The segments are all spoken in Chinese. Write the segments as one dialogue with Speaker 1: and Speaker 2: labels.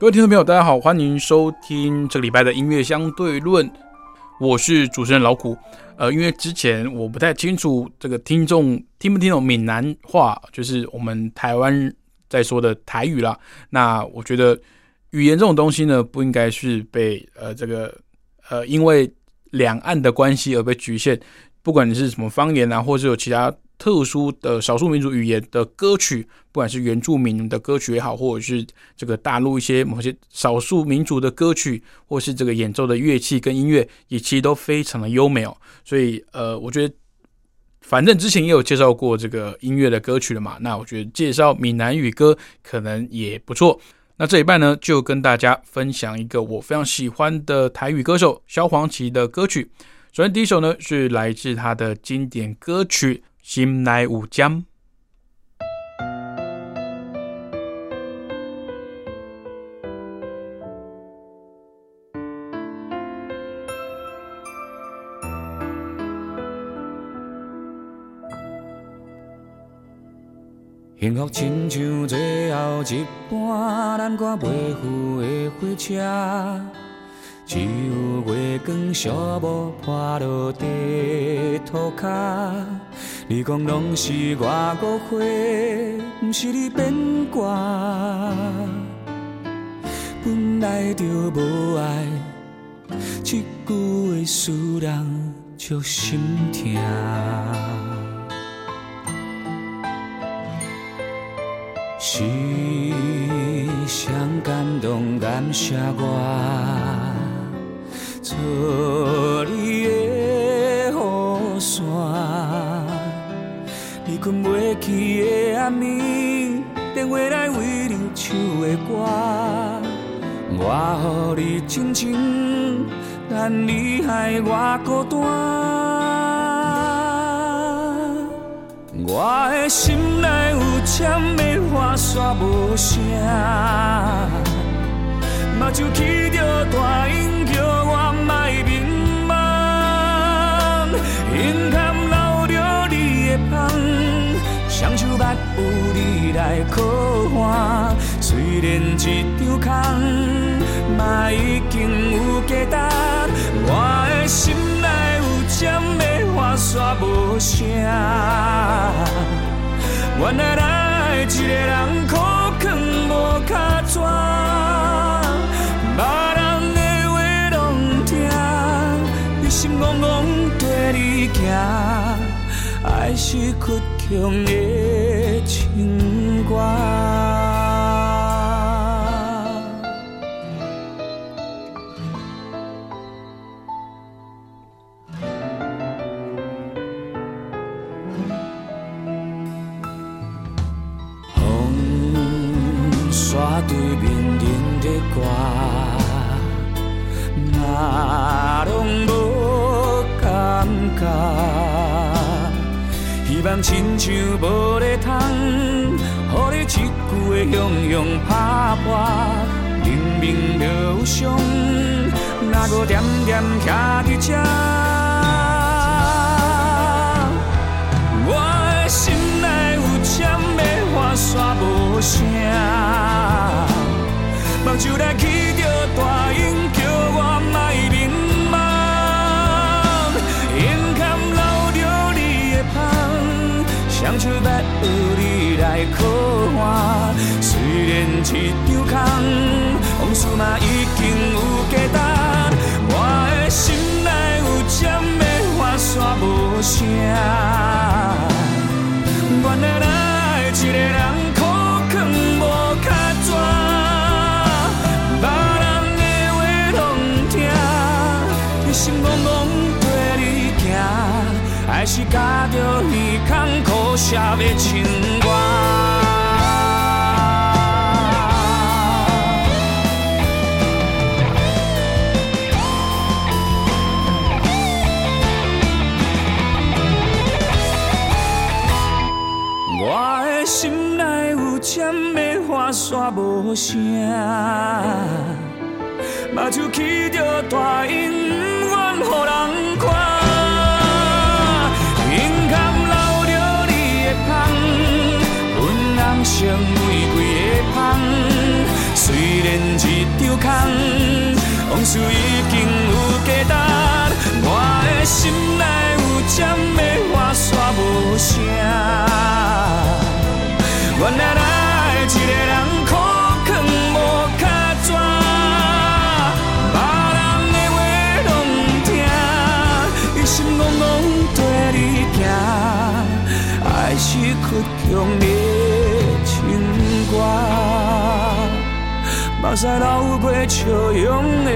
Speaker 1: 各位听众朋友，大家好，欢迎收听这个礼拜的音乐相对论。我是主持人老谷。呃，因为之前我不太清楚这个听众听不听懂闽南话，就是我们台湾在说的台语啦。那我觉得语言这种东西呢，不应该是被呃这个呃因为两岸的关系而被局限。不管你是什么方言啊，或是有其他特殊的少数民族语言的歌曲，不管是原住民的歌曲也好，或者是这个大陆一些某些少数民族的歌曲，或是这个演奏的乐器跟音乐，也其实都非常的优美哦。所以呃，我觉得反正之前也有介绍过这个音乐的歌曲了嘛，那我觉得介绍闽南语歌可能也不错。那这一半呢，就跟大家分享一个我非常喜欢的台语歌手萧煌奇的歌曲。首先，第一首呢是来自他的经典歌曲《心来有江》。
Speaker 2: 幸福亲像最后一班咱赶袂赴的火车。只有月光寂寞破落地涂骹，你讲拢是我误会，不是你变卦。本来就无爱，一句话使人足心痛。是谁感动感谢我？错你的雨伞，你困袂去的暗暝，电话来为你唱的歌，我予你静静，但你害我孤单。我的心内有千的话煞无声，目睭起着大音双手捌有你来靠岸。虽然一张空，嘛已经有价值。我的心内有针的话煞无声，原来爱一个人苦劝无卡纸。心怅怅跟你行，爱是倔强的情歌。希望亲像无咧通，予你一句的向向打破，明明就有伤，哪搁点点徛伫这？我的心内有尖的话煞无声，目睭来起一张空，往事嘛已经有价值。我的心内有尖的话煞无声，原来爱一个人苦劝无卡纸，别人的话拢听，你心怣怣跟你行。还是加着耳孔苦涩的情歌。我的心内有针的花线无声，目睭起着大烟，不愿予人看。胸坎留着你的香，阮人生玫瑰的香。虽然一场空，往事爱是倔强的情歌，目屎流过笑容的。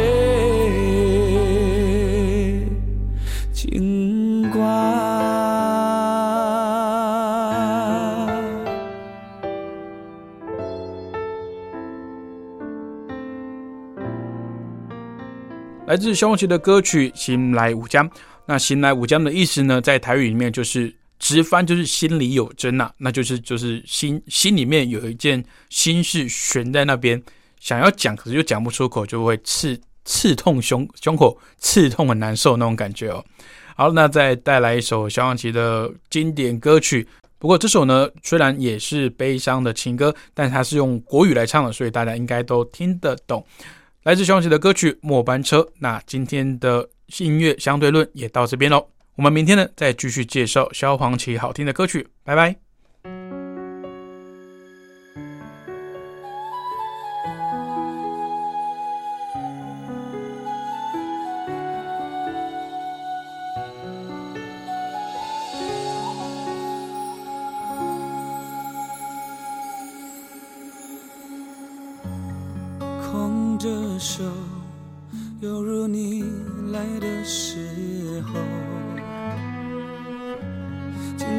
Speaker 1: 来自萧煌奇的歌曲《心来武江》，那“心来武江”的意思呢，在台语里面就是直翻就是心里有针呐，那就是就是心心里面有一件心事悬在那边，想要讲可是又讲不出口，就会刺刺痛胸胸口，刺痛很难受那种感觉哦。好，那再带来一首萧煌奇的经典歌曲，不过这首呢虽然也是悲伤的情歌，但它是用国语来唱的，所以大家应该都听得懂。来自萧煌奇的歌曲《末班车》，那今天的音乐相对论也到这边喽。我们明天呢再继续介绍萧煌奇好听的歌曲。拜拜。
Speaker 2: 空着手犹如你来的时候。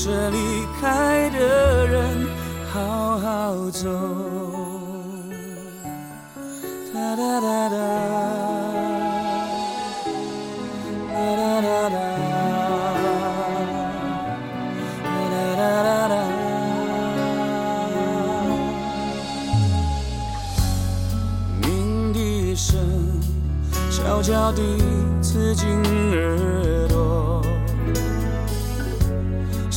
Speaker 2: 不舍离开的人好好走。哒哒哒哒。悄悄地刺进耳，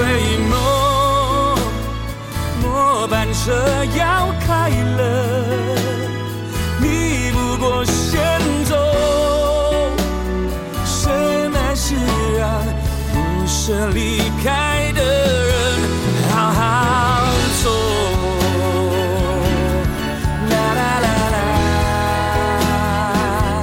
Speaker 2: 回眸，末班车要开了，你不过先走，什么是啊？不舍离开。